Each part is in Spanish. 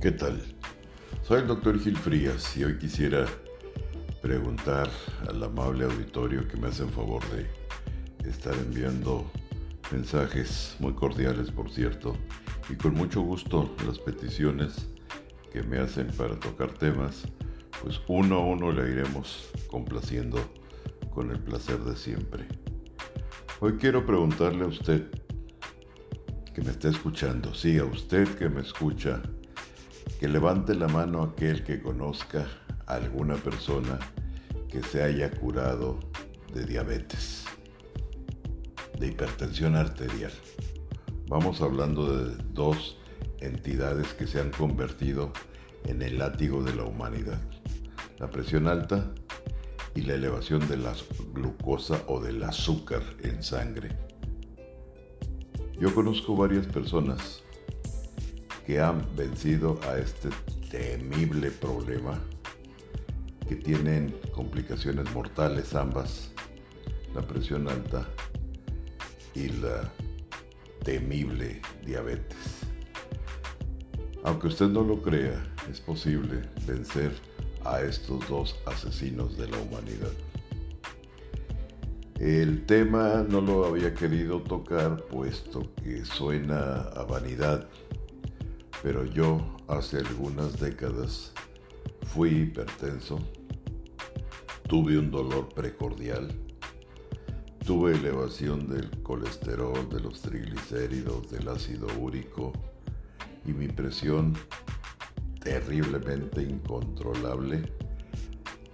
¿Qué tal? Soy el doctor Gil Frías y hoy quisiera preguntar al amable auditorio que me hacen favor de estar enviando mensajes muy cordiales, por cierto, y con mucho gusto las peticiones que me hacen para tocar temas, pues uno a uno le iremos complaciendo con el placer de siempre. Hoy quiero preguntarle a usted que me está escuchando, sí, a usted que me escucha, que levante la mano aquel que conozca a alguna persona que se haya curado de diabetes, de hipertensión arterial. Vamos hablando de dos entidades que se han convertido en el látigo de la humanidad. La presión alta y la elevación de la glucosa o del azúcar en sangre. Yo conozco varias personas que han vencido a este temible problema, que tienen complicaciones mortales ambas, la presión alta y la temible diabetes. Aunque usted no lo crea, es posible vencer a estos dos asesinos de la humanidad. El tema no lo había querido tocar puesto que suena a vanidad pero yo hace algunas décadas fui hipertenso, tuve un dolor precordial, tuve elevación del colesterol, de los triglicéridos, del ácido úrico y mi presión terriblemente incontrolable,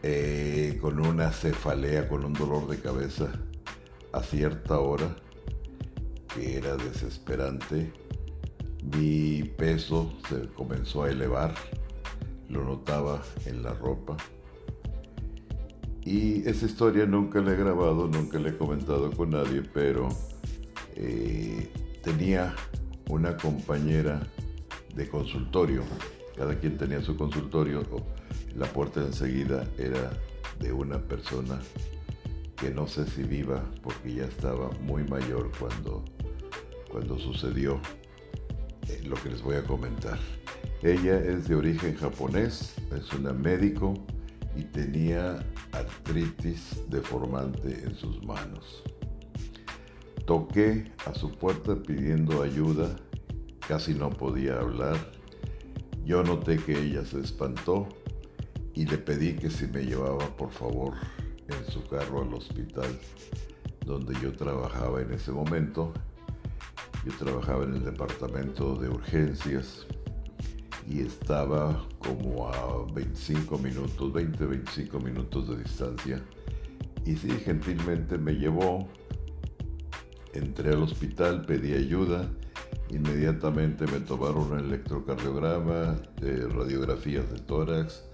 eh, con una cefalea, con un dolor de cabeza a cierta hora que era desesperante mi peso se comenzó a elevar, lo notaba en la ropa. Y esa historia nunca la he grabado, nunca la he comentado con nadie, pero eh, tenía una compañera de consultorio. Cada quien tenía su consultorio. La puerta enseguida era de una persona que no sé si viva porque ya estaba muy mayor cuando, cuando sucedió lo que les voy a comentar. Ella es de origen japonés, es una médico y tenía artritis deformante en sus manos. Toqué a su puerta pidiendo ayuda, casi no podía hablar. Yo noté que ella se espantó y le pedí que si me llevaba por favor en su carro al hospital donde yo trabajaba en ese momento yo trabajaba en el departamento de urgencias y estaba como a 25 minutos, 20, 25 minutos de distancia. Y sí, gentilmente me llevó, entré al hospital, pedí ayuda, inmediatamente me tomaron un electrocardiograma, de radiografías del tórax,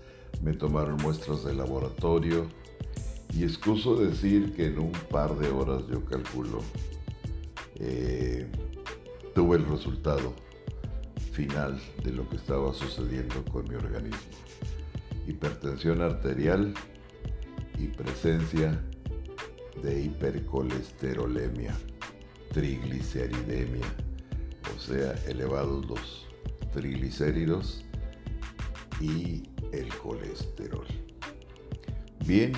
me tomaron muestras de laboratorio. Y excuso decir que en un par de horas yo calculo eh, tuve el resultado final de lo que estaba sucediendo con mi organismo. Hipertensión arterial y presencia de hipercolesterolemia, trigliceridemia, o sea, elevados los triglicéridos y el colesterol. Bien,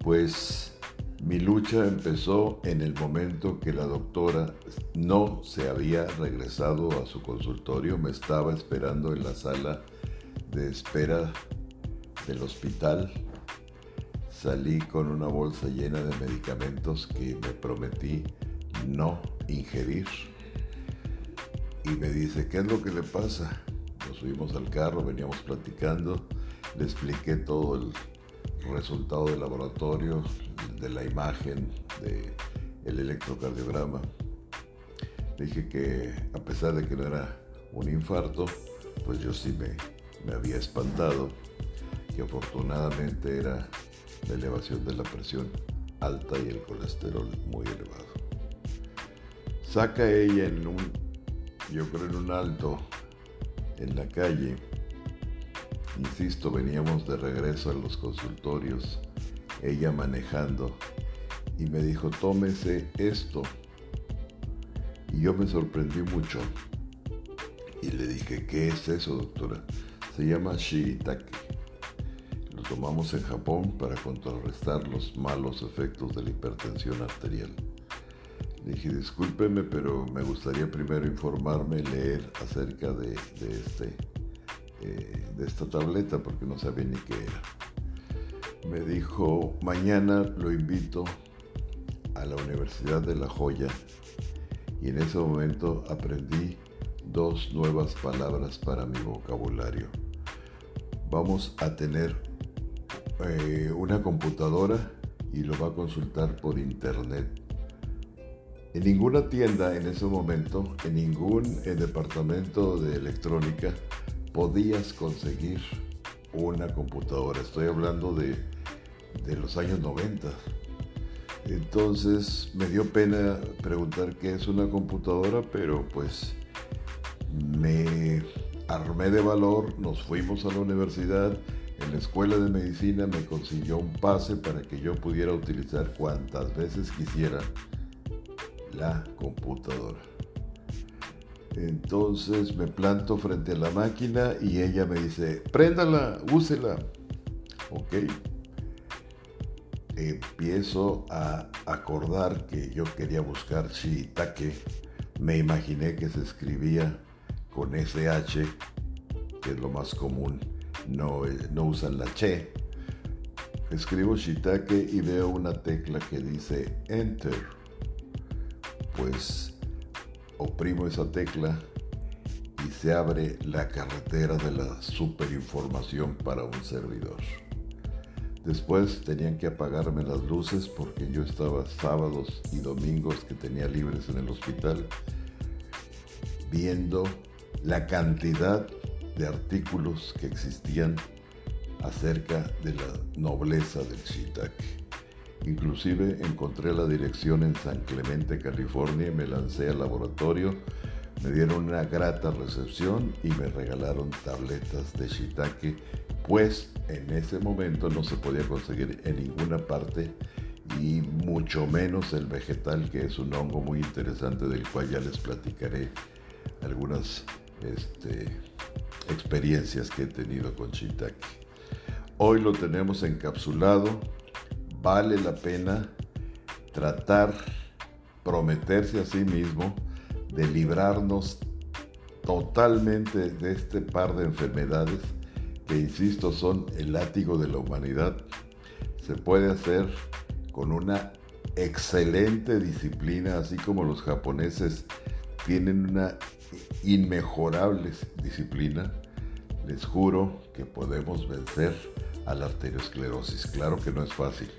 pues mi lucha empezó en el momento que la doctora no se había regresado a su consultorio, me estaba esperando en la sala de espera del hospital. Salí con una bolsa llena de medicamentos que me prometí no ingerir. Y me dice, ¿qué es lo que le pasa? Nos subimos al carro, veníamos platicando, le expliqué todo el resultado del laboratorio, de la imagen, del el electrocardiograma. Dije que a pesar de que no era un infarto, pues yo sí me, me había espantado, que afortunadamente era la elevación de la presión alta y el colesterol muy elevado. Saca ella en un, yo creo en un alto en la calle, insisto, veníamos de regreso a los consultorios ella manejando, y me dijo, tómese esto. Y yo me sorprendí mucho, Y le dije, ¿qué es eso, doctora? Se llama shiitake. Lo tomamos en Japón para contrarrestar los malos efectos de la hipertensión arterial. Le dije, discúlpeme, pero me gustaría primero informarme, leer acerca de, este, eh, de esta tableta, porque no sabía ni qué era. Me dijo, mañana lo invito a la Universidad de La Joya y en ese momento aprendí dos nuevas palabras para mi vocabulario. Vamos a tener eh, una computadora y lo va a consultar por internet. En ninguna tienda en ese momento, en ningún eh, departamento de electrónica, podías conseguir una computadora. Estoy hablando de, de los años 90. Entonces me dio pena preguntar qué es una computadora, pero pues me armé de valor, nos fuimos a la universidad, en la escuela de medicina me consiguió un pase para que yo pudiera utilizar cuantas veces quisiera la computadora. Entonces me planto frente a la máquina y ella me dice, préndala, úsela. Ok empiezo a acordar que yo quería buscar shiitake, me imaginé que se escribía con SH, que es lo más común, no, no usan la che. Escribo shiitake y veo una tecla que dice Enter. Pues oprimo esa tecla y se abre la carretera de la superinformación para un servidor. Después tenían que apagarme las luces porque yo estaba sábados y domingos que tenía libres en el hospital viendo la cantidad de artículos que existían acerca de la nobleza del shiitake. Inclusive encontré la dirección en San Clemente, California y me lancé al laboratorio. Me dieron una grata recepción y me regalaron tabletas de shiitake pues en ese momento no se podía conseguir en ninguna parte y mucho menos el vegetal que es un hongo muy interesante del cual ya les platicaré algunas este, experiencias que he tenido con shiitake. Hoy lo tenemos encapsulado, vale la pena tratar, prometerse a sí mismo de librarnos totalmente de este par de enfermedades que insisto son el látigo de la humanidad, se puede hacer con una excelente disciplina, así como los japoneses tienen una inmejorable disciplina, les juro que podemos vencer a la arteriosclerosis. Claro que no es fácil,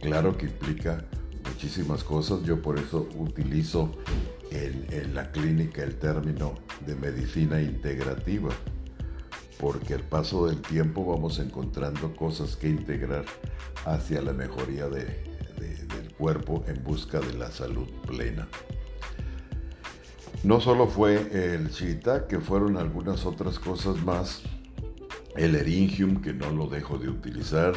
claro que implica muchísimas cosas, yo por eso utilizo en, la clínica el término de medicina integrativa porque al paso del tiempo vamos encontrando cosas que integrar hacia la mejoría del cuerpo en busca de la salud plena. No solo fue el chita, que fueron algunas otras cosas más, el eringium, que no lo dejo de utilizar,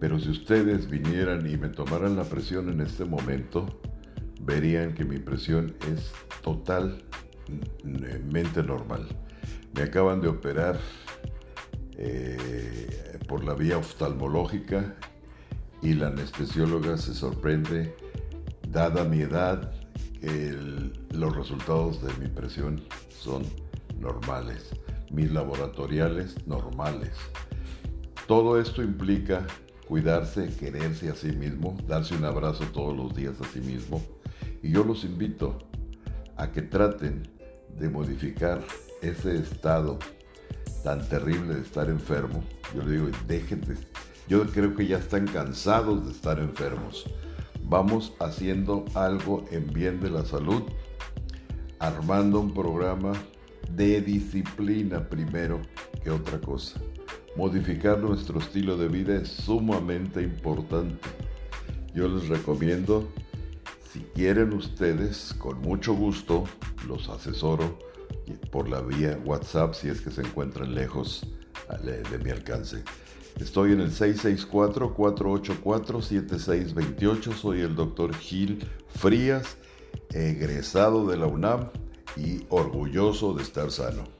pero si ustedes vinieran y me tomaran la presión en este momento, verían que mi presión es totalmente normal. Me acaban de operar eh, por la vía oftalmológica y la anestesióloga se sorprende, dada mi edad, los resultados de mi presión son normales, mis laboratoriales normales. Todo esto implica cuidarse, quererse a sí mismo, darse un abrazo todos los días a sí mismo. Y yo los invito a que traten de modificar ese estado tan terrible de estar enfermo. Yo le digo, dejen yo creo que ya están cansados de estar enfermos. Vamos haciendo algo en bien de la salud, armando un programa de disciplina primero que otra cosa. Modificar nuestro estilo de vida es sumamente importante. Yo les recomiendo, si quieren ustedes, con mucho gusto, los asesoro por la vía WhatsApp si es que se encuentran lejos de mi alcance. Estoy en el 664-484-7628. Soy el doctor Gil Frías, egresado de la UNAM y orgulloso de estar sano.